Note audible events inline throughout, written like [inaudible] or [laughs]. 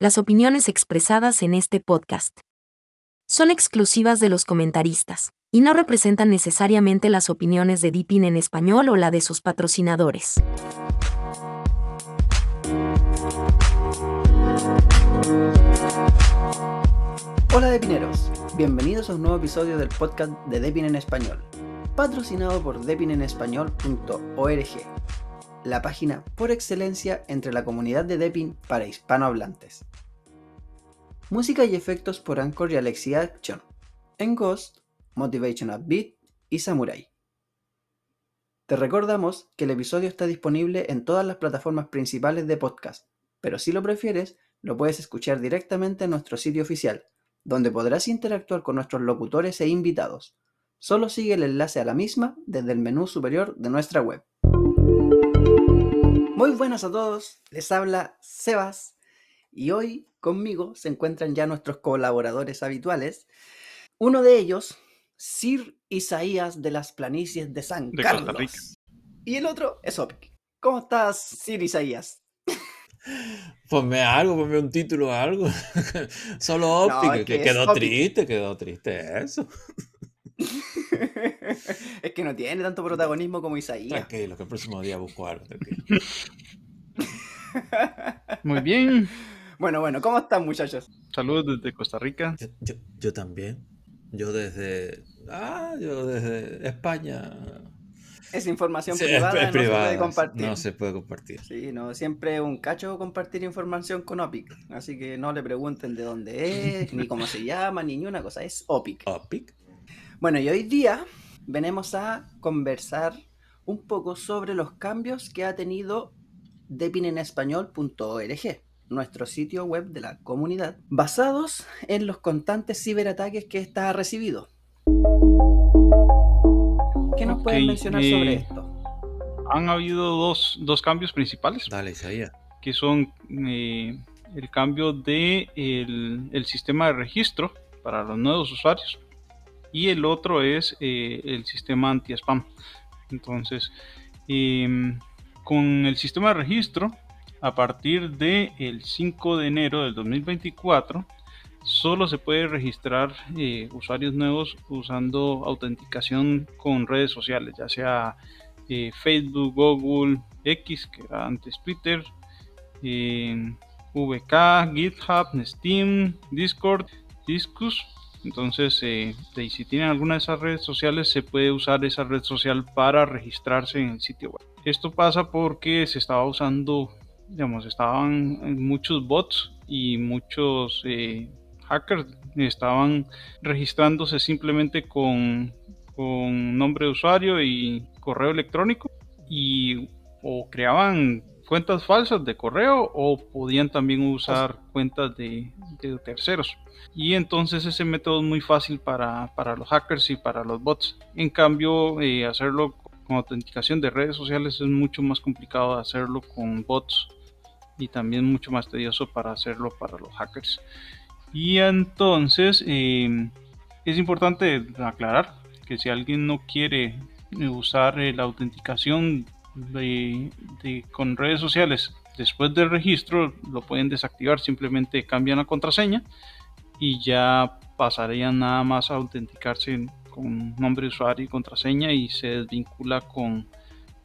Las opiniones expresadas en este podcast. Son exclusivas de los comentaristas y no representan necesariamente las opiniones de Deepin en español o la de sus patrocinadores. Hola Depineros, bienvenidos a un nuevo episodio del podcast de Depin en español, patrocinado por depinenespañol.org, la página por excelencia entre la comunidad de Depin para hispanohablantes. Música y efectos por Anchor y Alexia Action, en Ghost, Motivation Beat y Samurai. Te recordamos que el episodio está disponible en todas las plataformas principales de podcast, pero si lo prefieres, lo puedes escuchar directamente en nuestro sitio oficial, donde podrás interactuar con nuestros locutores e invitados. Solo sigue el enlace a la misma desde el menú superior de nuestra web. Muy buenas a todos, les habla Sebas y hoy conmigo se encuentran ya nuestros colaboradores habituales. Uno de ellos, Sir Isaías de las planicies de San Carlos. Y el otro es Opic. ¿Cómo estás, Sir Isaías? Ponme algo, ponme un título o algo. [laughs] Solo Opic, que, quedó triste, quedó triste eso. [laughs] [laughs] es que no tiene tanto protagonismo como Isaías. Tranquilo, que el próximo día busco algo. [laughs] Muy bien. Bueno, bueno, ¿cómo están muchachos? Saludos desde Costa Rica. Yo, también. Yo desde. Ah, yo desde España. Es información privada, no se puede compartir. No se puede compartir. Sí, no, siempre un cacho compartir información con OPIC. Así que no le pregunten de dónde es, ni cómo se llama, ni una cosa. Es OPIC. OPIC. Bueno, y hoy día venimos a conversar un poco sobre los cambios que ha tenido depinenespañol.org, nuestro sitio web de la comunidad, basados en los constantes ciberataques que ésta ha recibido. ¿Qué nos pueden mencionar sobre eh, esto? Han habido dos, cambios principales. Dale, Isaías. Que son eh, el cambio de el sistema de registro para los nuevos usuarios y el otro es eh, el sistema anti-spam. Entonces, em, con el sistema de registro, a partir del el 5 de enero del 2024, solo se puede registrar eh, usuarios nuevos usando autenticación con redes sociales, ya sea eh, Facebook, Google, X, que era antes Twitter, VK, GitHub, Steam, Discord, Discus entonces, eh, si tienen alguna de esas redes sociales, se puede usar esa red social para registrarse en el sitio web. Esto pasa porque se estaba usando, digamos, estaban muchos bots y muchos eh, hackers estaban registrándose simplemente con, con nombre de usuario y correo electrónico y o creaban cuentas falsas de correo o podían también usar cuentas de, terceros. Y entonces ese método es muy fácil para, los hackers y para los bots. En cambio, eh, hacerlo con autenticación de redes sociales es mucho más complicado hacerlo con bots y también mucho más tedioso para hacerlo para los hackers. Y entonces eh, es importante aclarar que si alguien no quiere usar eh, la autenticación de, con redes sociales después del registro lo pueden desactivar, simplemente cambian la contraseña y ya pasarían nada más a autenticarse con nombre de usuario y contraseña y se desvincula con,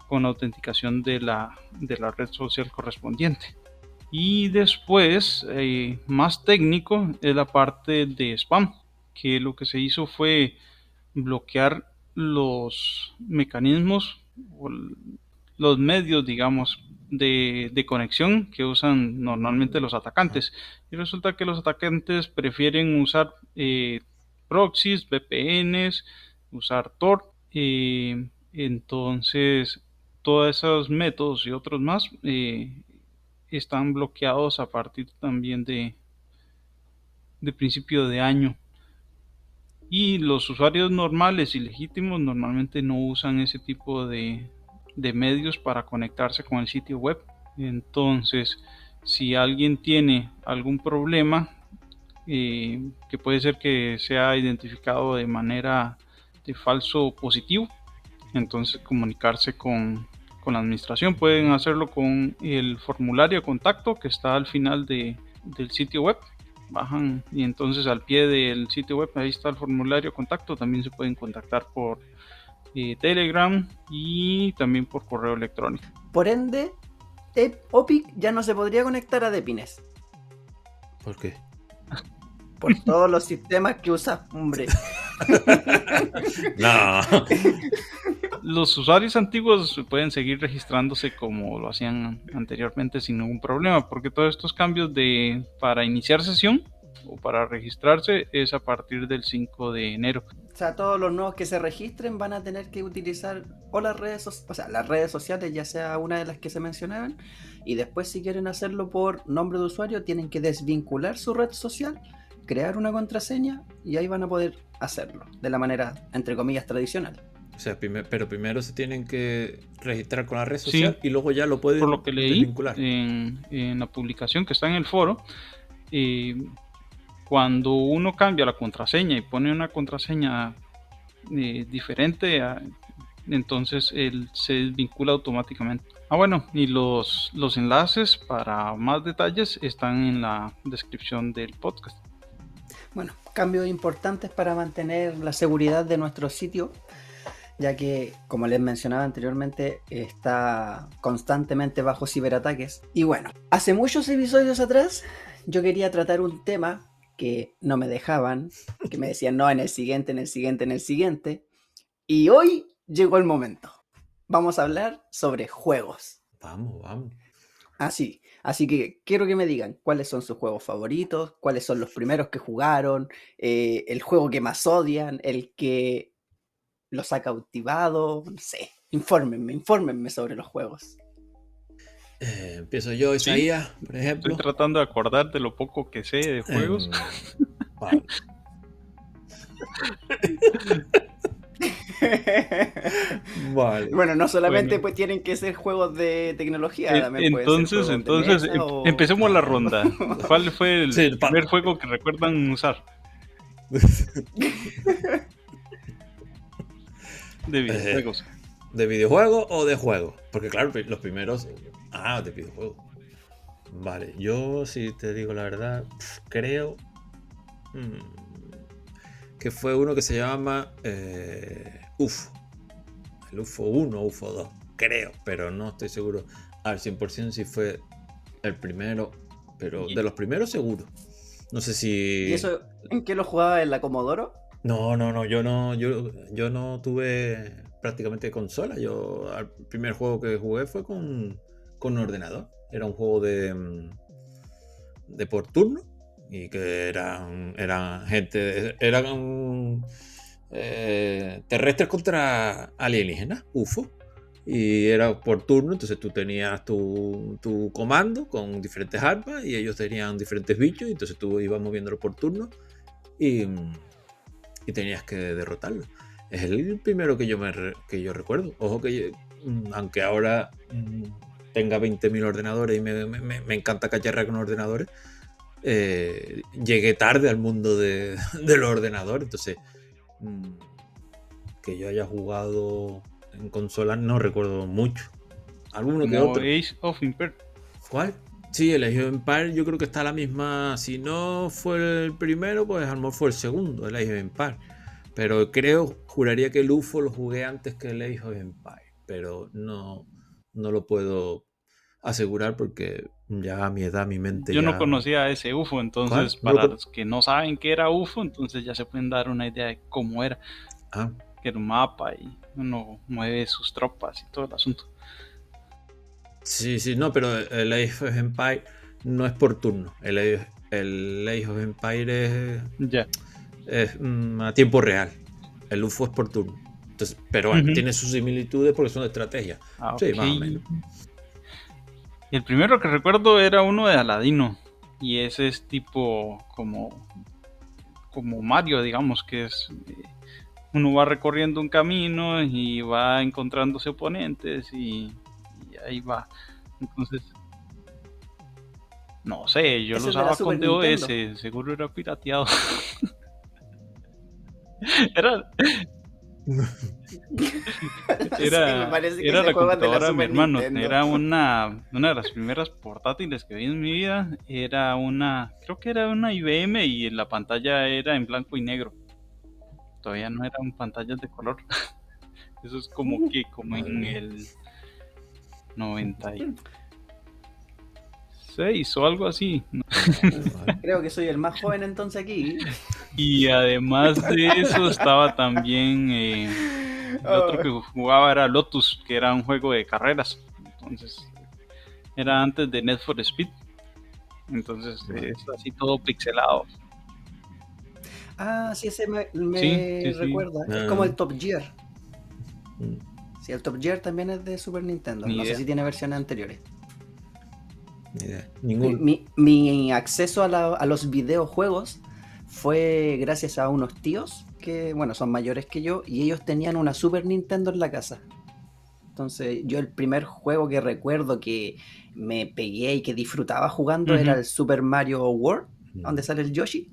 con autenticación de la, de la red social correspondiente. Y después, eh, más técnico, es la parte de spam, que lo que se hizo fue bloquear los mecanismos los medios, digamos, de, conexión que usan normalmente los atacantes. Y resulta que los atacantes prefieren usar eh, proxies, VPNs, usar Tor. Eh, entonces, todos esos métodos y otros más eh, están bloqueados a partir también de, de principio de año. Y los usuarios normales y legítimos normalmente no usan ese tipo de, de medios para conectarse con el sitio web. Entonces, si alguien tiene algún problema, eh, que puede ser que sea identificado de manera de falso positivo, entonces comunicarse con, con la administración. Pueden hacerlo con el formulario de contacto que está al final de, del sitio web, bajan y entonces al pie del sitio web ahí está el formulario contacto, también se pueden contactar por eh, Telegram y también por correo electrónico. Por ende, OPIC ya no se podría conectar a Depines. ¿Por qué? Por [laughs] todos los sistemas que usa, hombre. [laughs] no. Los usuarios antiguos pueden seguir registrándose como lo hacían anteriormente sin ningún problema, porque todos estos cambios de para iniciar sesión o para registrarse es a partir del 5 de enero. O sea, todos los nuevos que se registren van a tener que utilizar o las redes, o sea, las redes sociales, ya sea una de las que se mencionaban, y después si quieren hacerlo por nombre de usuario, tienen que desvincular su red social, crear una contraseña y ahí van a poder hacerlo de la manera, entre comillas, tradicional. O sea, pero primero se tienen que registrar con la red social y luego ya lo pueden Por lo que leí desvincular. En, en la publicación que está en el foro, eh, cuando uno cambia la contraseña y pone una contraseña eh, diferente, entonces él se desvincula automáticamente. Ah, bueno, y los, los enlaces para más detalles están en la descripción del podcast. Bueno, cambios importantes para mantener la seguridad de nuestro sitio, ya que, como les mencionaba anteriormente, está constantemente bajo ciberataques. Y bueno, hace muchos episodios atrás yo quería tratar un tema que no me dejaban, que me decían no, en el siguiente, en el siguiente, en el siguiente. Y hoy llegó el momento. Vamos a hablar sobre juegos. Vamos, vamos. Así, así que quiero que me digan cuáles son sus juegos favoritos, cuáles son los primeros que jugaron, eh, el juego que más odian, el que los ha cautivado, no sé. Infórmenme, infórmenme sobre los juegos. Eh, empiezo yo, Isaías, por ejemplo. Estoy tratando de acordar de lo poco que sé de juegos. [laughs] vale. Bueno, no solamente pues tienen que ser juegos de tecnología, entonces, entonces em, empecemos la [laughs] ronda. ¿Cuál fue el primer juego que recuerdan usar? [laughs] de eh, videojuegos. ¿De videojuegos o de juegos? Porque claro, los primeros Ah, de videojuego. Vale, yo si te digo la verdad, creo mm, que fue uno que se llama eh, UFO. El UFO 1 o UFO 2, creo, pero no estoy seguro al 100% si fue el primero, pero de los primeros seguro. No sé si... ¿Y eso en qué lo jugaba en la Comodoro? No, no, no, yo no, yo, yo no tuve prácticamente consola. Yo el primer juego que jugué fue con, con ordenador. Era un juego de, mm, de por turno y que eran, eran gente, eran eh, terrestres contra alienígenas, UFO. Y era por turno, entonces tú tenías tu, tu, comando con diferentes armas y ellos tenían diferentes bichos, entonces tú ibas moviéndolo por turno y, y tenías que derrotarlo. Es el primero que yo, me, que yo recuerdo. Ojo que, mm, aunque ahora mm, tenga 20.000 ordenadores y me, encanta cacharrar con ordenadores, eh, llegué tarde al mundo de, [laughs] los ordenadores. Entonces, mm, que yo haya jugado en consolas no recuerdo mucho. Alguno que otro. Age of Empire. ¿Cuál? Sí, el Age of Empire yo creo que está a la misma. Si no fue el primero, pues a lo mejor fue el segundo, el Age of Empire. Pero creo, juraría que el UFO lo jugué antes que el Age of Empire. Pero no, no lo puedo asegurar porque ya a mi edad, mi mente. Yo no conocía ese UFO, entonces para los que no saben qué era UFO, entonces ya se pueden dar una idea de cómo era. Ah. Que era un mapa y uno mueve sus tropas y todo el asunto. Sí, sí, no, pero el Age of Empire no es por turno. El, el Age of Empire es, ya. es mm, a tiempo real. El UFO es por turno pero tiene sus similitudes porque son de estrategia. Ah, sí, más o menos. El primero que recuerdo era uno de Aladino. Y ese es tipo como, como Mario, digamos, que es eh, uno va recorriendo un camino y va encontrándose oponentes y, ahí va. Entonces, no sé, yo lo usaba con DOS, seguro era pirateado. [laughs] era, [laughs] Era, era la computadora de mi hermano. Nintendo. Era una, una de las primeras portátiles que vi en mi vida. Era una, creo que era una IBM y la pantalla era en blanco y negro. Todavía no eran pantallas de color. [laughs] Eso es como que, como en el 96 o algo así. [laughs] Creo que soy el más joven entonces aquí. Y además de eso estaba también eh, el otro que jugaba era Lotus, que era un juego de carreras. Entonces era antes de Need for Speed. Entonces eh, es así todo pixelado. Ah, sí, ese me, me Sí, sí, sí. recuerda. Es Ah. como el Top Gear. Mm, Sí, el Top Gear también es de Super Nintendo. Ni no idea. sé si tiene versiones anteriores. Ni idea. Mi, Ningún. mi- mi acceso a, la- a los videojuegos fue gracias a unos tíos que, bueno, son mayores que yo y ellos tenían una Super Nintendo en la casa. Entonces, yo el primer juego que recuerdo que me pegué y que disfrutaba jugando era el Super Mario World, donde sale el Yoshi.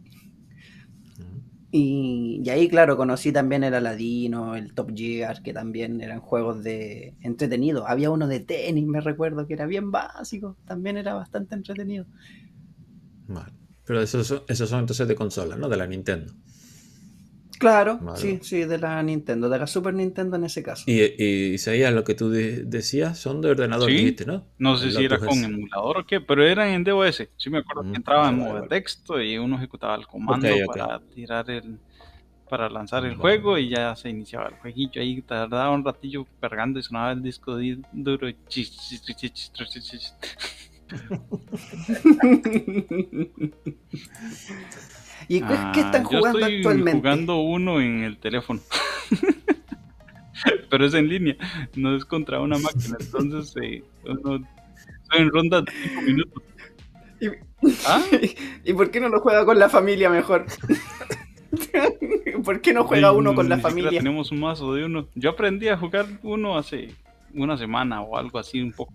Y, ahí, claro, conocí también el Aladino, el Top Gear, que también eran juegos de entretenidos. Había uno de tenis, me recuerdo, que era bien básico, también era bastante entretenido. Vale. Pero esos esos son entonces de consola, ¿no? De la Nintendo. Claro, sí, sí, de la Nintendo, de la Super Nintendo en ese caso. Y, y Isaías, lo que tú de- decías son de ordenador, Sí. dijiste, ¿no? No sé El si era con emulador o qué, pero eran en DOS. Sí me acuerdo Mm, que entraba en modo de texto y uno ejecutaba el comando Ok, ok. para tirar el para lanzar el Vale. juego y ya se iniciaba el jueguillo ahí tardaba un ratillo cargando y sonaba el disco di- duro [laughs] [laughs] y. ¿Y qué, están Ah, yo jugando estoy actualmente? jugando uno en el teléfono. [laughs] Pero es en línea, no es contra una máquina. Entonces, eh, uno- estoy en ronda de 5 minutos. ¿Y, ¿Ah? [laughs] ¿Y por qué no lo juega con la familia mejor? [laughs] ¿Por qué no juega uno con la ni familia? Tenemos un mazo de uno. Yo aprendí a jugar uno hace una semana o algo así, un poco.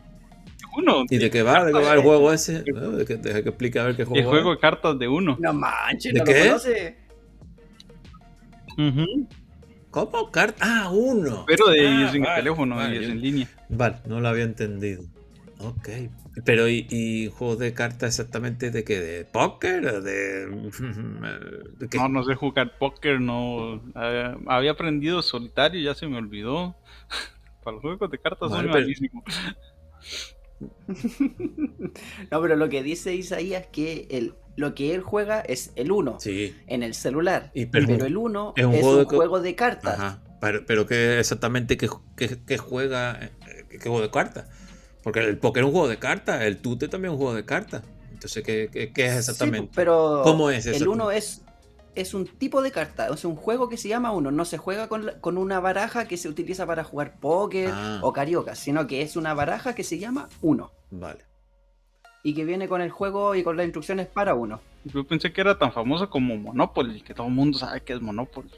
Uno, ¿Y de qué va? ¿De qué va el juego ese? ¿No? ¿De qué, deja que explique a ver qué juego el juego de cartas de uno. No manches, ¿De ¿no qué? lo conoce? ¿Cómo? Cart ah, uno. Pero de, Ah, es en el vale, teléfono vale, y es yo- en línea. Vale, no lo había entendido. Ok. Pero, ¿y, y juegos de cartas exactamente de qué? ¿De póker? ¿O ¿De, [laughs] de qué? No, no sé jugar póker, no. había aprendido solitario, ya se me olvidó. [laughs] Para los juegos de cartas Vale, son pero- malísimos. [laughs] No, pero lo que dice Isaías es que el, lo que él juega es el 1 Sí. en el celular. Y pero- pero el 1 es es un un, juego de co- juego de cartas. Ajá. Pero, pero ¿qué exactamente qué, qué- qué juega? ¿Qué, juego de cartas? Porque el póker es un juego de cartas, el tute también es un juego de cartas. Entonces, ¿qué, qué- qué es Sí, exactamente? pero ¿Cómo es el eso? 1 es, es un tipo de carta, es un juego que se llama 1. No se juega con, la- con una baraja que se utiliza para jugar póker Ah. o carioca, sino que es una baraja que se llama 1 Vale. y que viene con el juego y con las instrucciones para uno. Yo pensé que era tan famoso como Monopoly, que todo el mundo sabe que es Monopoly.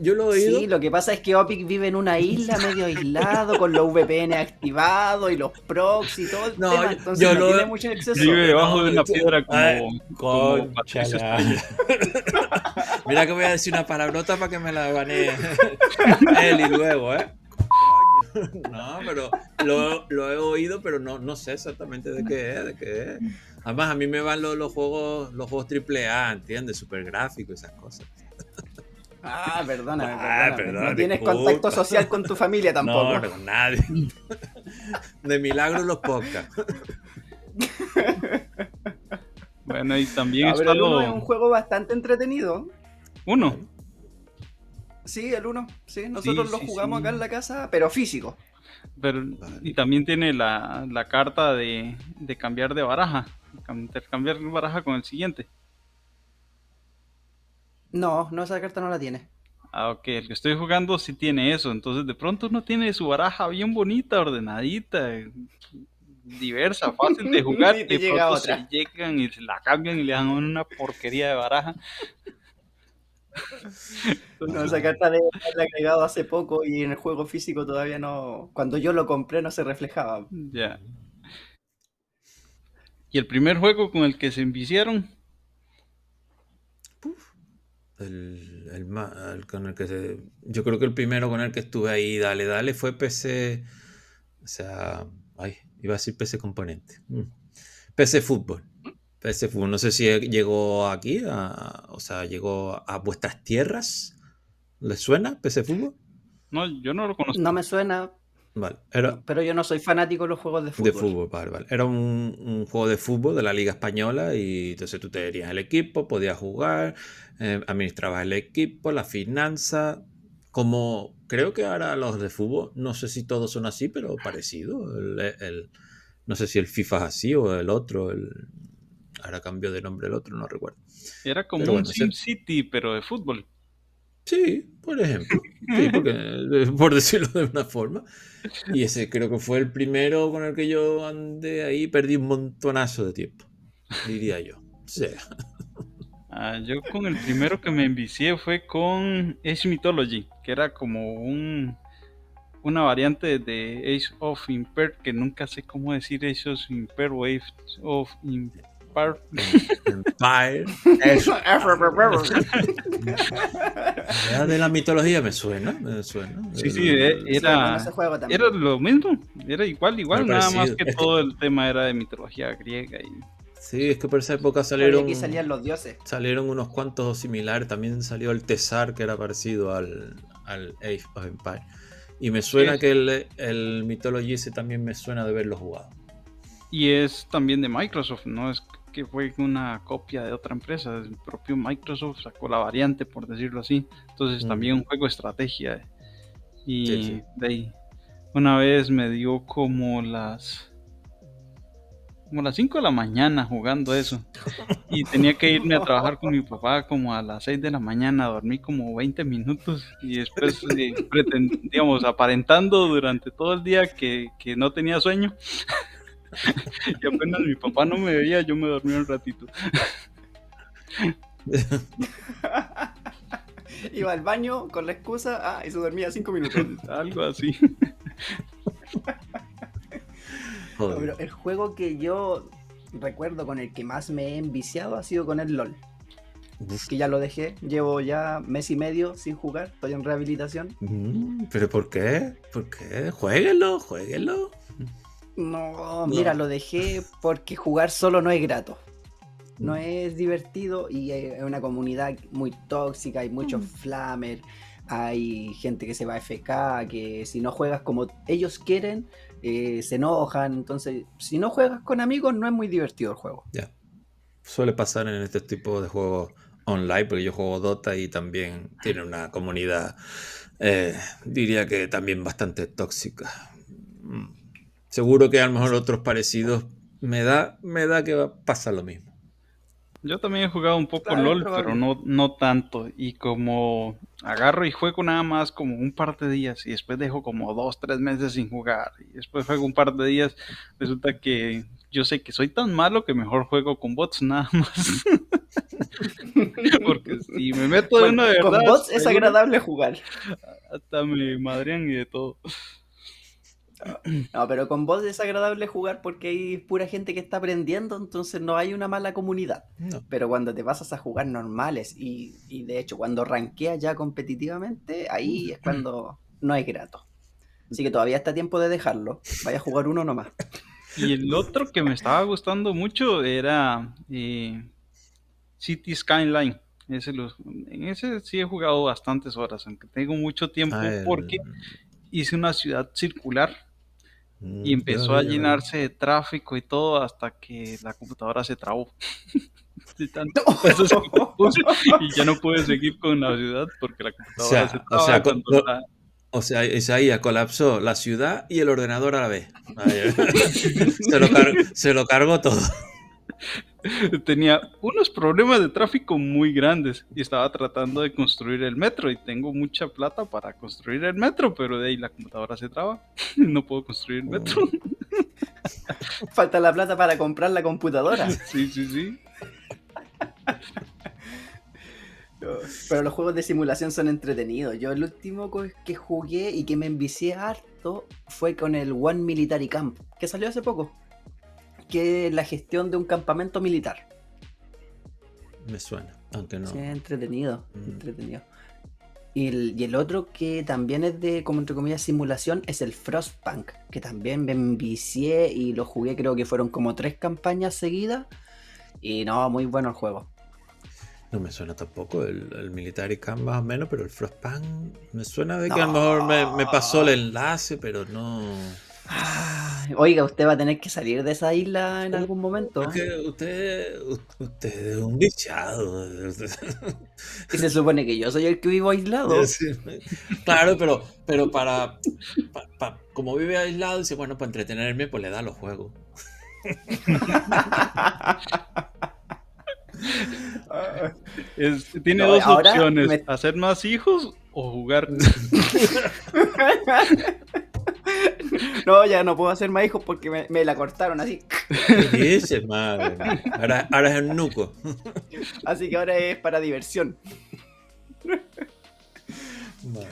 Yo lo he oído. Sí, lo que pasa es que Opic vive en una isla medio aislado, con los VPN activados y los proxy y todo el No, tema, entonces yo no lo- tiene mucho acceso. Vive debajo de una piedra como, ay, como Patricia Cónchala. Estrella. [laughs] Mira que voy a decir una palabrota para que me la banee Eli luego, ¿eh? Coño. No, pero lo, lo he oído, pero no, no sé exactamente de qué es, de qué es. Además, a mí me van los, los juegos los juegos triple A, ¿entiendes? Super gráficos y esas cosas. Ah, perdóname, Ah, perdóname. perdón, no tienes disculpa. contacto social con tu familia tampoco. No, no, con nadie. De milagro los podcasts. Bueno, y también pero está el 1 lo... es un juego bastante entretenido. Uno. Sí, el 1. Sí, nosotros Sí, lo sí, jugamos sí. acá en la casa, pero físico. Pero, Vale. y también tiene la, la carta de, de cambiar de baraja. cam- Intercambiar baraja con el siguiente. No, no, esa carta no la tiene. Ah, ok, el que estoy jugando sí tiene eso. Entonces de pronto uno tiene su baraja bien bonita, ordenadita, diversa, fácil de [laughs] jugar. Y te de llega pronto otra. se llegan y se la cambian y le dan una porquería de baraja. No, esa carta de haberla agregado hace poco y en el juego físico todavía no. Cuando yo lo compré no se reflejaba. Ya. Y el primer juego con el que se enviciaron, El, el con el que se- yo creo que el primero con el que estuve ahí, dale, dale, fue PC. O sea, ay, iba a decir PC Componente. Mm. PC Fútbol. PC Fútbol. No sé si llegó aquí, a- o sea, llegó a vuestras tierras. ¿Les suena PC Fútbol? No, yo no lo conozco. No me suena, Vale. Era, pero yo no soy fanático de los juegos de fútbol. De fútbol, vale, vale. Era un, un juego de fútbol de la Liga Española y entonces tú tenías el equipo, podías jugar, eh, administrabas el equipo, la finanza. Como creo que ahora los de fútbol, no sé si todos son así, pero parecido. El, el- no sé si el FIFA es así o el otro. El, ahora cambió de nombre el otro, no recuerdo. Era como Pero un bueno, Sim City, pero de fútbol. Sí, por ejemplo. Sí, [laughs] porque, por decirlo de una forma. Y ese creo que fue el primero con el que yo andé ahí, perdí un montonazo de tiempo, diría yo. O sea, Ah, yo con el primero que me envicié fue con Ace Mythology, que era como un una variante de Ace of Imper, que nunca sé cómo decir Ace of Imper o Ace of Imper. Empire. Eso. [laughs] [laughs] Ya de la mitología me suena, me suena. Sí, sí, eh, era, era lo mismo, era igual, igual, nada más que Es que- todo el tema era de mitología griega y Sí, es que por esa época salieron, aquí salían los dioses. salieron unos cuantos similares. También salió el Tesar, que era parecido al, al Age of Empire. Y me suena que el, el Mythology ese también me suena de verlo jugado. Y es también de Microsoft, no es que fue una copia de otra empresa, el propio Microsoft sacó la variante, por decirlo así. Entonces Mm. también un juego de estrategia. Y Sí, sí. de ahí, una vez me dio como las como las 5 de la mañana jugando eso. Y tenía que irme a trabajar con mi papá como a las 6 de la mañana, dormí como 20 minutos y después, eh, preten- digamos, aparentando durante todo el día que, que no tenía sueño. [laughs] y apenas mi papá no me veía, yo me dormí un ratito. [laughs] Iba al baño con la excusa, ah, y se dormía cinco minutos. Algo así. [laughs] No, Joder. pero el juego que yo recuerdo con el que más me he enviciado ha sido con el LOL. Uf. Que ya lo dejé, llevo ya mes y medio sin jugar, estoy en rehabilitación. Mm, ¿Pero por qué? ¿Por qué? Jueguenlo, jueguenlo. No, mira, lo dejé porque jugar solo no es grato. No es divertido y es una comunidad muy tóxica, hay muchos flamer, hay gente que se va a FK, que si no juegas como ellos quieren, eh, se enojan. Entonces, si no juegas con amigos, no es muy divertido el juego. Ya. Suele pasar en este tipo de juegos online, porque yo juego Dota y también tiene una comunidad, eh, diría que también bastante tóxica. Mm. Seguro que a lo mejor otros parecidos me da, me da que va a pasar lo mismo. Yo también he jugado un poco Claro, LOL, pero no, no tanto. Y como agarro y juego nada más como un par de días y después dejo como dos, tres meses sin jugar. Y después juego un par de días, resulta que yo sé que soy tan malo que mejor juego con bots nada más. [laughs] Porque si me meto de Con, una de con verdad, bots es agradable jugar. hasta me madrean y de todo. No, pero con bots es agradable jugar porque hay pura gente que está aprendiendo, entonces no hay una mala comunidad. No. Pero cuando te pasas a jugar normales y, y de hecho cuando ranqueas ya competitivamente, ahí es cuando no es grato. Así que todavía está tiempo de dejarlo. Vaya a jugar uno nomás. Y el otro que me estaba gustando mucho era eh, City Skyline. Ese lo- en ese sí he jugado bastantes horas, aunque tengo mucho tiempo Ah, el- porque hice una ciudad circular Mm, y empezó ya, a ya, llenarse de tráfico y todo hasta que la computadora se trabó. [laughs] Tanto [laughs] puse y ya no pude seguir con la ciudad porque la computadora sea, se o traba sea, cuando co- la- O sea, Isaías colapsó la ciudad y el ordenador a la vez. [laughs] Se, lo car- se lo cargó todo. [laughs] tenía unos problemas de tráfico muy grandes y estaba tratando de construir el metro y tengo mucha plata para construir el metro, pero de ahí la computadora se traba, [laughs] no puedo construir el metro. [laughs] Falta la plata para comprar la computadora. Sí, sí, sí. Pero los juegos de simulación son entretenidos. Yo el último que jugué y que me envicié harto fue con el One Military Camp, que salió hace poco. Que es la gestión de un campamento militar. me suena, aunque no. Sí, entretenido, Mm. entretenido. Y el, y el otro que también es de, como entre comillas, simulación, es el Frostpunk, que también me envicié y lo jugué, creo que fueron como tres campañas seguidas. Y no, muy bueno el juego. No me suena tampoco el, el Military Camp más o menos, pero el Frostpunk me suena de que a lo mejor me, me pasó el enlace, pero no. Ay, Oiga, usted va a tener que salir de esa isla en algún momento. Es que usted, usted es un bichado. Y se supone que yo soy el que vivo aislado. [laughs] Sí, Claro, pero, pero para, pa- pa- como vive aislado, dice, bueno, para entretenerme, pues le da los juegos. [laughs] Es- tiene No, dos opciones: me- hacer más hijos o jugar. [laughs] no, ya no puedo hacer más hijos porque me, me la cortaron así. ¿Qué dices, madre? Ahora, ahora es el nuco. Así que ahora es para diversión. Vale.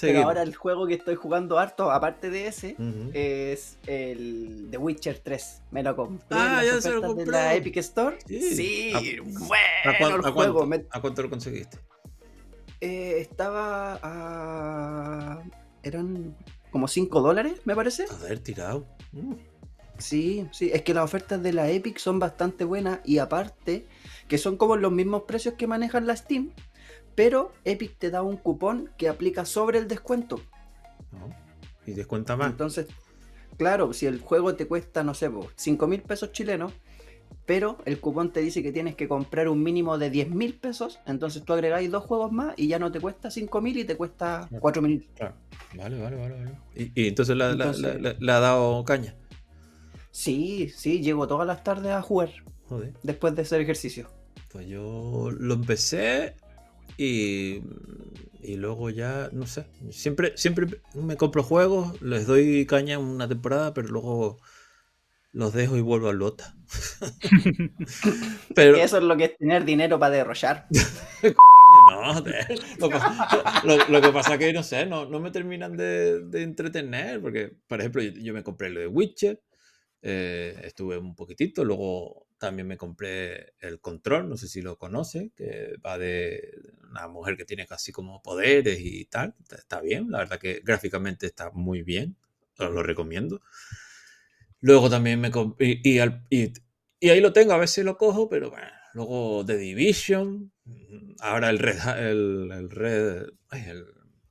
Pero ahora el juego que estoy jugando harto, aparte de ese, es el The Witcher 3. Me lo compré Ah, en ya se lo de compró. la Epic Store. Sí. Sí, ¿A- bueno ¿A, el juego. cuánto, me- ¿A cuánto lo conseguiste? eh, estaba a... Eran como 5 dólares, me parece. Joder, tirado. Mm. Sí, sí, es que las ofertas de la Epic son bastante buenas y aparte que son como los mismos precios que manejan la Steam, pero Epic te da un cupón que aplica sobre el descuento. No. Y descuenta más. Entonces, claro, si el juego te cuesta, no sé, 5 mil pesos chilenos, pero el cupón te dice que tienes que comprar un mínimo de 10 mil pesos, entonces tú agregáis dos juegos más y ya no te cuesta 5 mil y te cuesta Claro. 4 mil. Claro. Vale, vale, vale. vale. Y, y entonces, la- la- Entonces- la- la- le ha dado caña. Sí, sí, llego todas las tardes a jugar Joder. después de hacer ejercicio. Pues yo lo empecé y, y luego ya, no sé, siempre, siempre me compro juegos, les doy caña una temporada, pero luego los dejo y vuelvo al Lota. [laughs] pero Eso es lo que es tener dinero para derrochar. [laughs] no, lo, pa- lo- lo que pasa que no sé, no, no me terminan de, de entretener, porque, por ejemplo, yo, yo me compré lo de Witcher, eh, estuve un poquitito, luego también me compré el Control, no sé si lo conoce, que va de una mujer que tiene casi como poderes y tal, está, está bien, la verdad que gráficamente está muy bien, os lo recomiendo. Luego también me y, y al- y- y ahí lo tengo, a veces lo cojo, pero bueno, luego The Division, mm, ahora el Red, el, el Red, ay, el,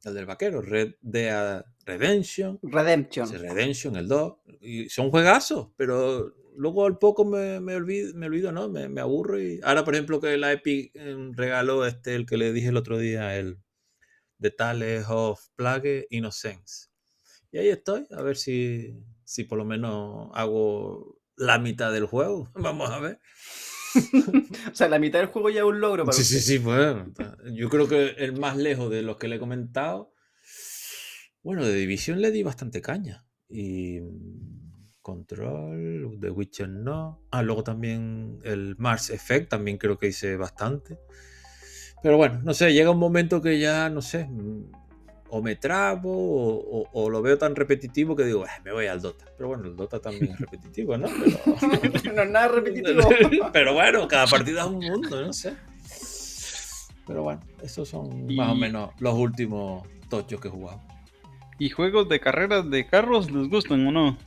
el del vaquero, Red Dead Redemption, Redemption. Sí, Redemption, el 2. Y son juegazos, pero luego al poco me, me, olvido, me olvido, ¿no? Me, me aburro. Y ahora, por ejemplo, que la Epic em, regaló este, el que le dije el otro día, el The Tales of Plague Innocence. Y ahí estoy, a ver si, si por lo menos hago la mitad del juego. [laughs] Vamos a ver. O sea, la mitad del juego ya es un logro para Sí, sí, usted. sí, bueno. Yo creo que el más lejos de los que le he comentado. Bueno, de División le di bastante caña. Y. mm, Control, The Witcher no. Ah, luego también el Mars Effect, también creo que hice bastante. Pero bueno, no sé, llega un momento que ya, no sé, mm, o me trabo o, o- o lo veo tan repetitivo que digo, "Eh, me voy al Dota. Pero bueno, el Dota también es repetitivo, ¿no? Pero, [laughs] no es nada repetitivo. [laughs] pero bueno, cada partida es un mundo, no sé. Pero bueno, esos son más o menos los últimos tochos que he jugado. ¿Y juegos de carreras de carros les gustan o no?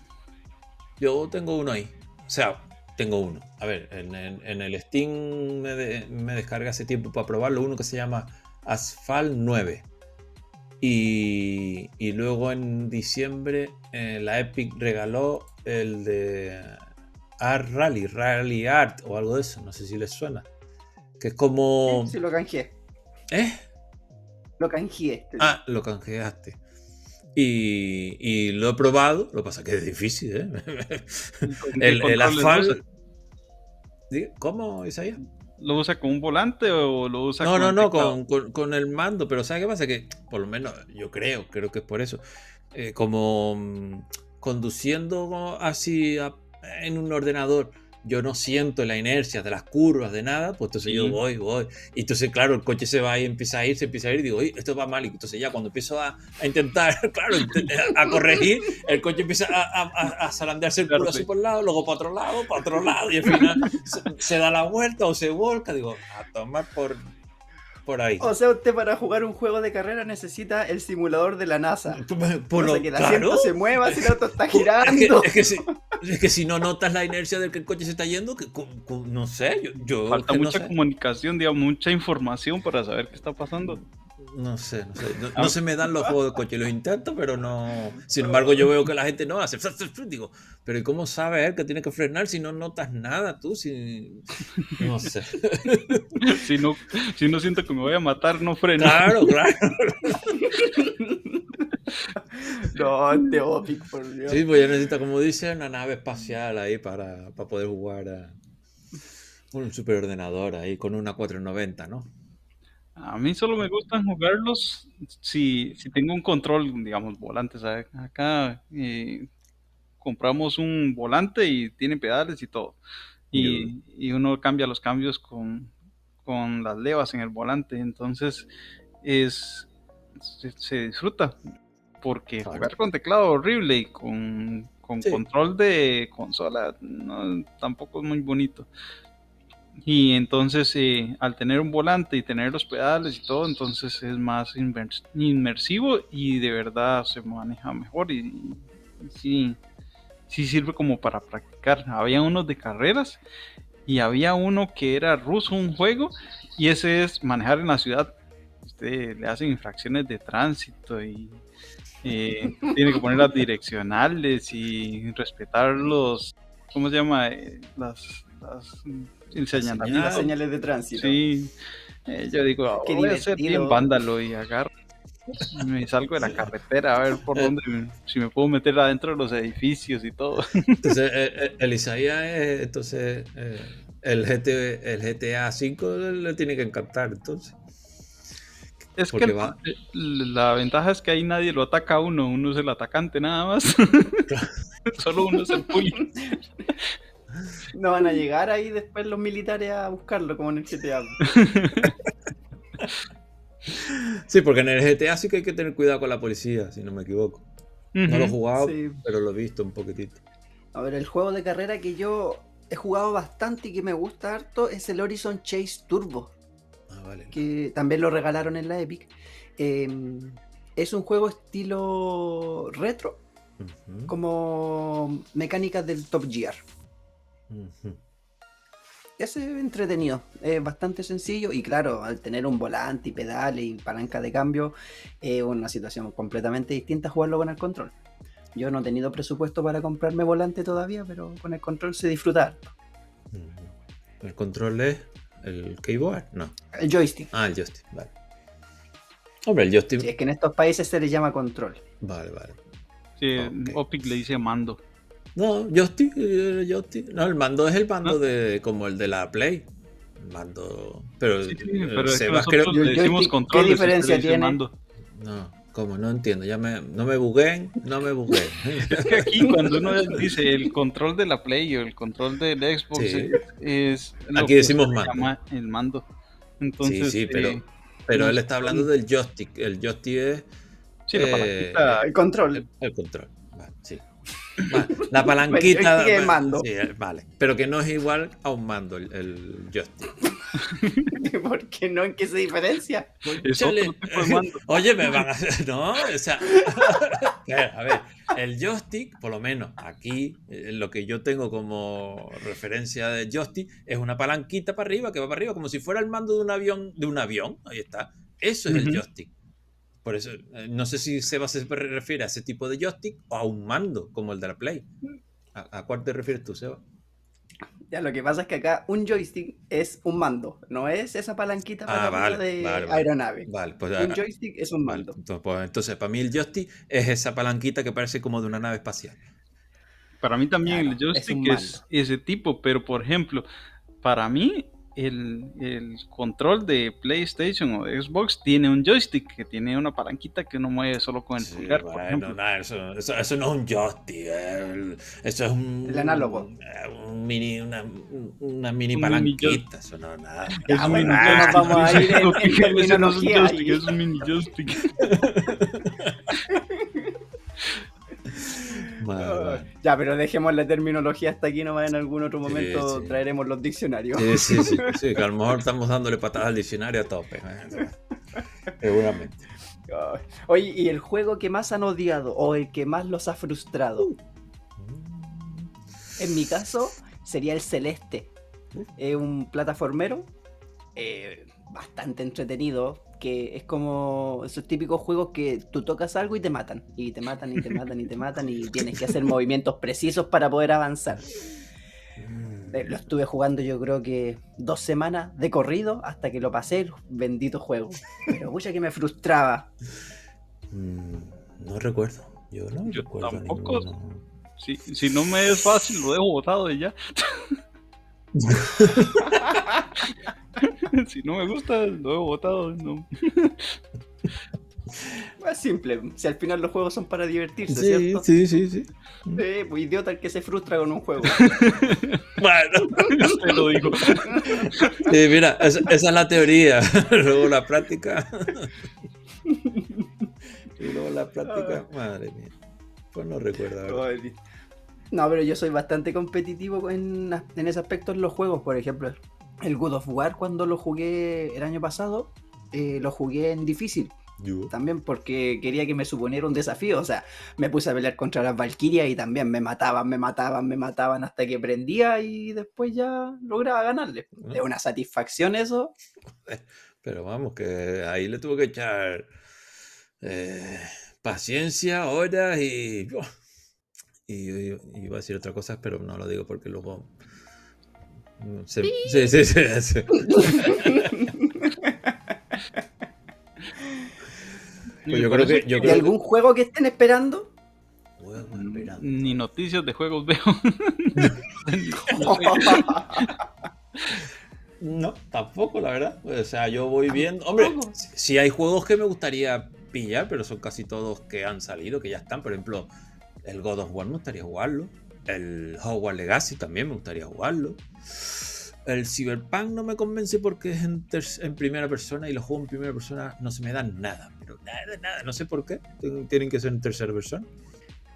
Yo tengo uno ahí. O sea, tengo uno. A ver, en, en- en el Steam me, de- me descargué hace tiempo para probarlo uno que se llama Asphalt 9. Y, y luego en diciembre eh, la Epic regaló el de Art Rally, Rally Art o algo de eso. No sé si les suena. Que es como... Sí, lo canjeé. ¿Eh? Lo canjeé. Ah, lo canjeaste. Y, y lo he probado, lo que pasa que es difícil, ¿eh? ¿Con [laughs] qué el, el usa? Diga, ¿Cómo, Isaías? ¿Lo usa con un volante o lo usa No, con no, no, teclado? con, con- con el mando, pero ¿sabes qué pasa? Que por lo menos yo creo, creo que es por eso. eh, como mm, conduciendo así a- en un ordenador yo no siento la inercia de las curvas, de nada, pues entonces yo voy, voy. Y entonces, claro, el coche se va y empieza a ir, se empieza a ir, y digo, "Oye, esto va mal. Y entonces ya cuando empiezo a, a intentar, [laughs] claro, int- a corregir, el coche empieza a, a, a- zarandearse el culo así sí. por un lado, luego para otro lado, para otro lado, y al final se, se da la vuelta o se volca. Digo, a tomar por, por ahí. O sea, usted para jugar un juego de carrera necesita el simulador de la NASA. Por o lo- sea, que el claro. asiento se mueva si el auto está [laughs] Es que, girando. es, que si, es que si no notas la inercia del que el coche se está yendo, que, no sé, yo, yo Falta no mucha sé. comunicación, digamos, mucha información para saber qué está pasando. No sé, no sé. No, Ah. no se me dan los juegos de coche, los intento, pero no. Sin embargo, yo veo que la gente no hace. [laughs] Digo, pero ¿y cómo sabe él que tiene que frenar si no notas nada tú? Si... No sé. [laughs] Si no, si no siento que me voy a matar, no freno. Claro, claro. [laughs] No, este Opic, por Dios. Sí, pues ya necesita, como dice, una nave espacial ahí para, para poder jugar a un superordenador ahí con una 490, ¿no? A mí solo me gustan jugarlos si, si tengo un control, digamos, volante. ¿sabe? Acá eh, compramos un volante y tiene pedales y todo. Y, y uno cambia los cambios con, con las levas en el volante. Entonces es se, se disfruta. Porque jugar con teclado horrible y con, con Sí. control de consola no, tampoco es muy bonito. Y entonces, eh, al tener un volante y tener los pedales y todo, entonces es más inmers- inmersivo y de verdad se maneja mejor y, y sí, sí sirve como para practicar. Había unos de carreras y había uno que era ruso, un juego, y ese es manejar en la ciudad. Usted le hacen infracciones de tránsito y eh, [laughs] tiene que poner las direccionales y respetar los, ¿cómo se llama? Eh, las, las mm, Las señales de tránsito. Sí, eh, yo digo, "Ah, Qué voy a ser bien vándalo y agarro. Me salgo de la carretera a ver por dónde, si me puedo meter adentro de los edificios y todo. Entonces, eh, eh, el Isaías es, entonces, eh, el, GT, el GTA V le tiene que encantar, entonces. Es que Porque el- va- la ventaja es que ahí nadie lo ataca a uno, uno es el atacante nada más. [laughs] Solo uno es el bully. No van a llegar ahí después los militares a buscarlo, como en el GTA. [laughs] Sí, porque en el GTA sí que hay que tener cuidado con la policía, si no me equivoco. No lo he jugado, Sí. pero lo he visto un poquitito. A ver, el juego de carrera que yo he jugado bastante y que me gusta harto es el Horizon Chase Turbo, Ah, vale. que también lo regalaron en la Epic. Eh, es un juego estilo retro, como mecánicas del Top Gear. Ujú. Es entretenido, es bastante sencillo y claro, al tener un volante y pedales y palanca de cambio, es una situación completamente distinta a jugarlo con el control. Yo no he tenido presupuesto para comprarme volante todavía, pero con el control se disfruta. ¿El control es el keyboard? No. El joystick. Ah, el joystick, vale. Hombre, el joystick. Si es que en estos países se le llama control. Vale, vale. Sí, Ok. Opic le dice mando. No, joystick, eh, joystick. No, el mando es el mando ¿No? de como el de la Play. Mando. Pero, Sí, sí, eh, pero es que Sebas creo- Yo- le decimos joystick, ¿qué control. diferencia tiene? Mando. No, ¿cómo? No entiendo. Ya me, no me bugueen, no me bugueen. [laughs] Es que aquí cuando uno dice el control de la Play o el control del Xbox Sí. es, es Aquí que decimos mando. llama el mando. Entonces, sí, eh, pero, pero él está hablando del joystick. El joystick es sí, la eh, palanquita, El control. el, el control. Vale, sí. Vale, La [laughs] palanquita. El joystick es vale, mando. sí, eh, vale. Pero que no es igual a un mando el, el joystick. [laughs] ¿Por qué no? ¿En qué se diferencia? Chale. [laughs] Oye, me van a. No, o sea. A ver, el joystick, por lo menos aquí, eh, lo que yo tengo como referencia de joystick es una palanquita para arriba que va para arriba, como si fuera el mando de un avión. De un avión, ahí está. Eso es el joystick. Por eso, eh, no sé si Seba se refiere a ese tipo de joystick o a un mando, como el de la Play. ¿A, a cuál te refieres tú, Seba? Ya, lo que pasa es que acá un joystick es un mando, no es esa palanquita para Ah, arriba vale, de vale, vale. aeronave. Vale, pues Un ah, joystick es un vale, mando. entonces, pues, entonces, para mí el joystick es esa palanquita que parece como de una nave espacial. Para mí también Claro, el joystick es, ese tipo, pero por ejemplo, para mí el, el, control de PlayStation o de Xbox tiene un joystick que tiene una palanquita que uno mueve solo con el Sí, pulgar, por bueno, ejemplo. nada, eso, eso, eso no es un joystick, eh, eso es un. El análogo. eh, Un mini, una, una mini Un mini palanquita, eso no es nada. Es Ah, un bueno, nos joystick. vamos a ir en- [laughs] en ese no es un terminología joystick, ahí. es un mini joystick. [laughs] Madre. Ya, pero dejemos la terminología hasta aquí, nomás en algún otro momento sí. traeremos los diccionarios. Sí, sí, sí, [laughs] sí, que a lo mejor estamos dándole patadas al diccionario a tope. eh. Seguramente. Oye, ¿y el juego que más han odiado o el que más los ha frustrado? En mi caso, sería el Celeste. Es un plataformero eh, bastante entretenido. Que es como esos típicos juegos que tú tocas algo y te matan. Y te matan y te matan y te matan. Y tienes que hacer movimientos precisos para poder avanzar. Eh, Lo estuve jugando yo creo que dos semanas de corrido hasta que lo pasé, el bendito juego. Pero mucha que me frustraba. Mm, No recuerdo. Yo no Yo recuerdo tampoco. ninguno. Si, si no me es fácil, lo dejo botado y ya. [laughs] [laughs] si no me gusta, lo dejo botado. No. Es simple, si al final los juegos son para divertirse, Sí, ¿cierto? sí, sí, sí. Sí, pues idiota el que se frustra con un juego. [laughs] Bueno, Te lo digo. sí, mira, esa, esa es la teoría. [laughs] luego la práctica. y luego la práctica, madre mía. Pues no recuerdo. [laughs] No, pero yo soy bastante competitivo en, en ese aspecto en los juegos. Por ejemplo, el God of War cuando lo jugué el año pasado, eh, lo jugué en difícil. Yo. También porque quería que me suponiera un desafío. O sea, me puse a pelear contra las Valkyrias y también me mataban, me mataban, me mataban hasta que prendía y después ya lograba ganarle. Es una satisfacción eso. [laughs] Pero vamos, que ahí le tuvo que echar eh, paciencia, horas y, y, y iba a decir otra cosa, pero no lo digo porque luego mm, se- sí, sí, sí, sí. Pues yo creo que- yo ¿Y creo algún juego que estén esperando? Juego esperando. Ni noticias de juegos veo. [laughs] No, tampoco, la verdad. O sea, yo voy viendo. Hombre, sí hay juegos que me gustaría pillar, pero son casi todos que han salido, que ya están. Por ejemplo, el God of War me gustaría jugarlo. El Hogwarts Legacy también me gustaría jugarlo. El Cyberpunk no me convence porque es en, primera persona y los juegos en primera persona no se me dan nada. Pero nada, nada. No sé por qué. Tienen que ser en tercera persona.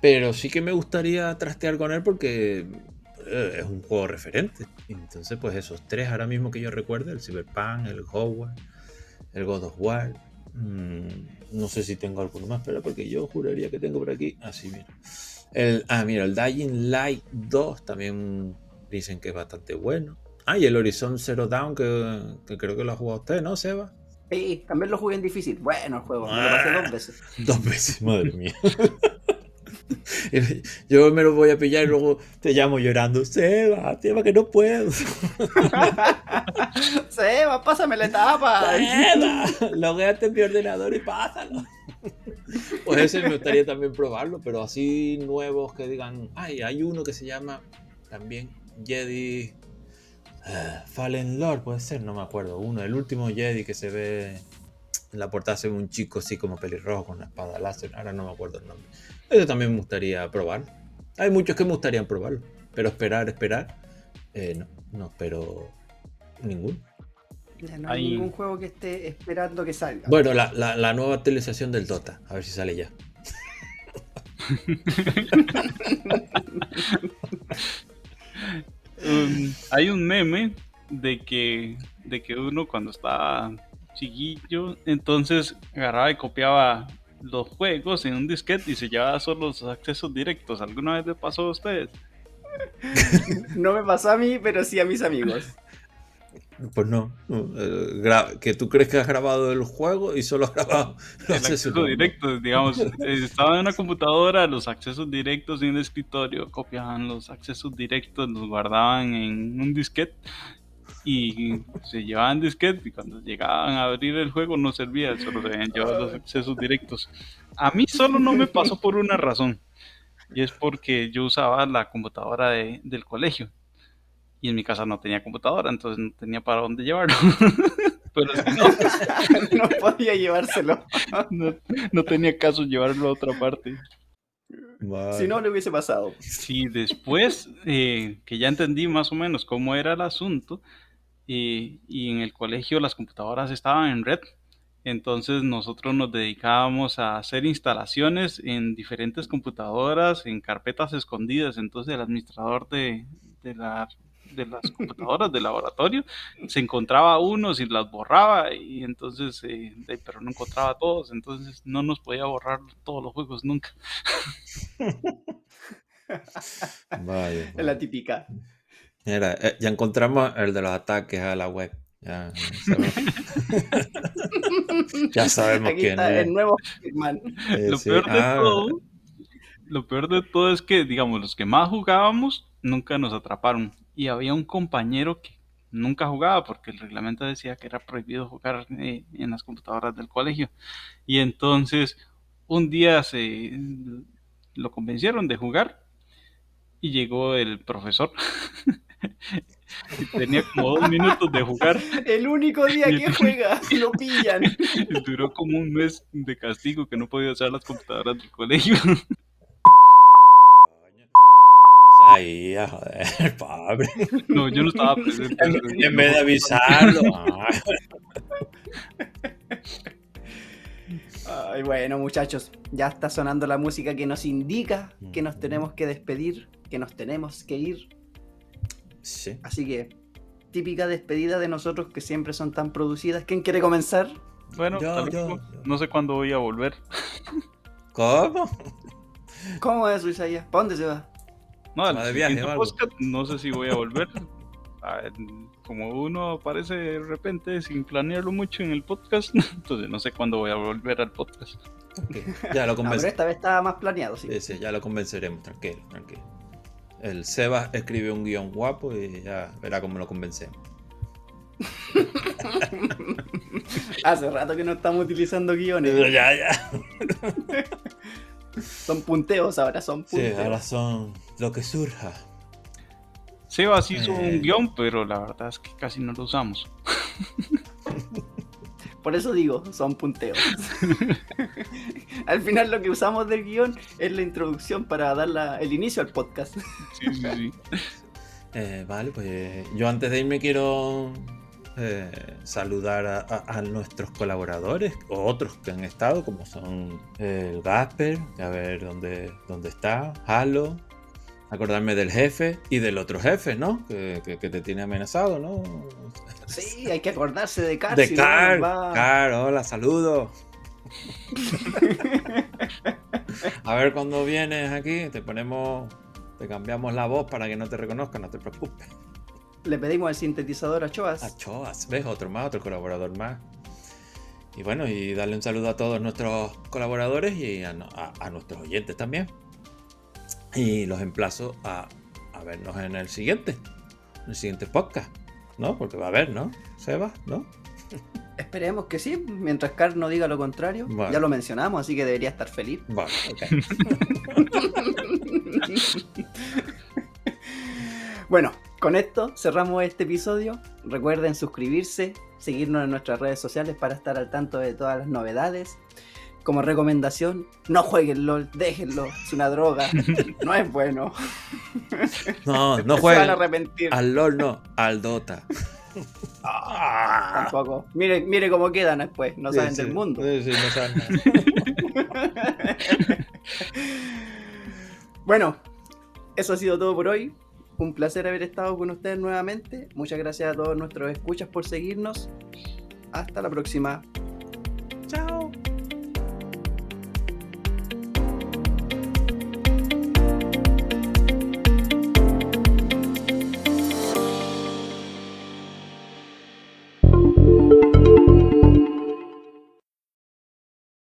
Pero sí que me gustaría trastear con él porque eh, es un juego referente. Entonces, pues esos tres ahora mismo que yo recuerdo, el Cyberpunk, el Hogwarts, el God of War. Mm, no sé si tengo alguno más, pero porque yo juraría que tengo por aquí. Así, mira. El, ah, mira, el Dying Light 2 también dicen que es bastante bueno. Ah, y el Horizon Zero que, que creo que lo ha jugado usted, ¿no, Seba? Sí, también lo jugué en difícil. Bueno, el juego, me lo pasé Ah. dos veces. [laughs] Dos veces, madre mía. [laughs] [laughs] Yo me lo voy a pillar y luego te llamo llorando. Seba, Seba, que no puedo. [laughs] Seba, pásame la etapa. Seba, logueate en mi ordenador y pásalo. [laughs] Pues ese me gustaría también probarlo, pero así nuevos que digan, ay, hay uno que se llama también Jedi eh, Fallen Lord, puede ser, no me acuerdo. Uno, el último Jedi que se ve en la portada se ve un chico así como pelirrojo con una espada láser, ahora no me acuerdo el nombre. Ese también me gustaría probarlo. Hay muchos que me gustaría probarlo, pero esperar, esperar, eh, no, no espero ninguno. Ya no hay Hay- ningún juego que esté esperando que salga. Bueno, la, la- la nueva actualización del Dota, a ver si sale ya. [laughs] Um, hay un meme de que, de que uno cuando estaba chiquillo, entonces agarraba y copiaba los juegos en un disquete y se llevaba solo los accesos directos. ¿Alguna vez le pasó a ustedes? [laughs] No me pasó a mí, pero sí a mis amigos. [laughs] Pues no. eh, que tú crees que has grabado el juego y solo has grabado los El accesos acceso directo, digamos, eh, estaba en una computadora, los accesos directos en el escritorio, copiaban los accesos directos, los guardaban en un disquete y se llevaban disquete y cuando llegaban a abrir el juego no servía, solo se habían llevado los accesos directos. A mí solo no me pasó por una razón y es porque yo usaba la computadora de- del colegio y en mi casa no tenía computadora, entonces no tenía para dónde llevarlo. [laughs] Pero si no, [laughs] no podía llevárselo. [laughs] no, no tenía caso llevarlo a otra parte. Si no, le hubiese pasado. Sí, después eh, que ya entendí más o menos cómo era el asunto, eh, y en el colegio las computadoras estaban en red, entonces nosotros nos dedicábamos a hacer instalaciones en diferentes computadoras, en carpetas escondidas. Entonces el administrador de, de, la- de las computadoras del laboratorio se encontraba unos y las borraba y entonces, eh, pero no encontraba todos. Entonces no nos podía borrar todos los juegos nunca. [laughs] Vaya, Es la típica. Mira, eh, ya encontramos el de los ataques a la web. Ya, sabemos, [laughs] ya sabemos Aquí quién está es. el nuevo Hitman. Eh, lo sí, peor de ah, todo, lo peor de todo es que, digamos, los que más jugábamos nunca nos atraparon. Y había un compañero que nunca jugaba porque el reglamento decía que era prohibido jugar eh, en las computadoras del colegio. Y entonces un día se lo convencieron de jugar y llegó el profesor. [laughs] [laughs] Tenía como dos minutos de jugar El único día que [laughs] juega, lo pillan. [laughs] duró como un mes de castigo que no podía usar las computadoras del colegio. Ahí, a joder, pobre. No, yo no estaba presente. En, en vez de avisarlo. Ay, bueno, muchachos, ya está sonando la música que nos indica que nos tenemos que despedir, que nos tenemos que ir. Sí. Así que, típica despedida de nosotros que siempre son tan producidas. ¿Quién quiere comenzar? Bueno, Yo, tal vez yo, no- yo. no sé cuándo voy a volver. ¿Cómo? ¿Cómo es Isaías? ¿Para dónde se va? No, de viaje podcast no sé si voy a volver. Ah, Como uno aparece de repente sin planearlo mucho en el podcast, [laughs] entonces no sé cuándo voy a volver al podcast. Ok, Ya lo No, [laughs] pero convenceremos. esta vez estaba más planeado, sí. Sí, sí, ya lo convenceremos, tranquilo, tranquilo. El Sebas escribe un guion guapo y ya verá cómo lo convencemos. [laughs] Hace rato que no estamos utilizando guiones. Ya, ya. [laughs] Son punteos ahora, son Sí, punteos. ahora son lo que surja. Sebas hizo Eh. un guion, pero la verdad es que casi no lo usamos. [laughs] Por eso digo, son punteos. [laughs] al final lo que usamos del guion es la introducción para dar la- el inicio al podcast. Sí, sí, sí. [laughs] Eh, vale, pues yo antes de irme quiero eh, saludar a, a- a nuestros colaboradores o otros que han estado, como son el Gasper, a ver dónde, dónde está, Halo, acordarme del jefe y del otro jefe, ¿no? Que, que- que te tiene amenazado, ¿no? Sí, [laughs] hay que acordarse de Car. de si no, Car, va- Car, hola, saludos. [laughs] a ver cuando vienes aquí, te ponemos, te cambiamos la voz para que no te reconozcan, no te preocupes. Le pedimos el sintetizador a Choas. A Choas, ¿ves? Otro más, otro colaborador más. Y bueno, y darle un saludo a todos nuestros colaboradores y a, no- a- a nuestros oyentes también. Y los emplazo a, a vernos en el siguiente, en el siguiente podcast, ¿no? Porque va a haber, ¿no? Seba, ¿no? Esperemos que sí, mientras Car no diga lo contrario. Vale. Ya lo mencionamos, así que debería estar feliz. Vale, ok. [laughs] Bueno, con esto cerramos este episodio. Recuerden suscribirse, seguirnos en nuestras redes sociales para estar al tanto de todas las novedades. Como recomendación, no jueguen LOL, déjenlo, es una droga, [laughs] no es bueno. No, no [laughs] Se van a jueguen arrepentir. al LOL, no, al Dota. Ah. Tampoco. Mire, mire cómo quedan después, no Sí, saben sí. del mundo. Sí, sí, no saben nada. [laughs] Bueno, eso ha sido todo por hoy. Un placer haber estado con ustedes nuevamente. Muchas gracias a todos nuestros escuchas por seguirnos. Hasta la próxima.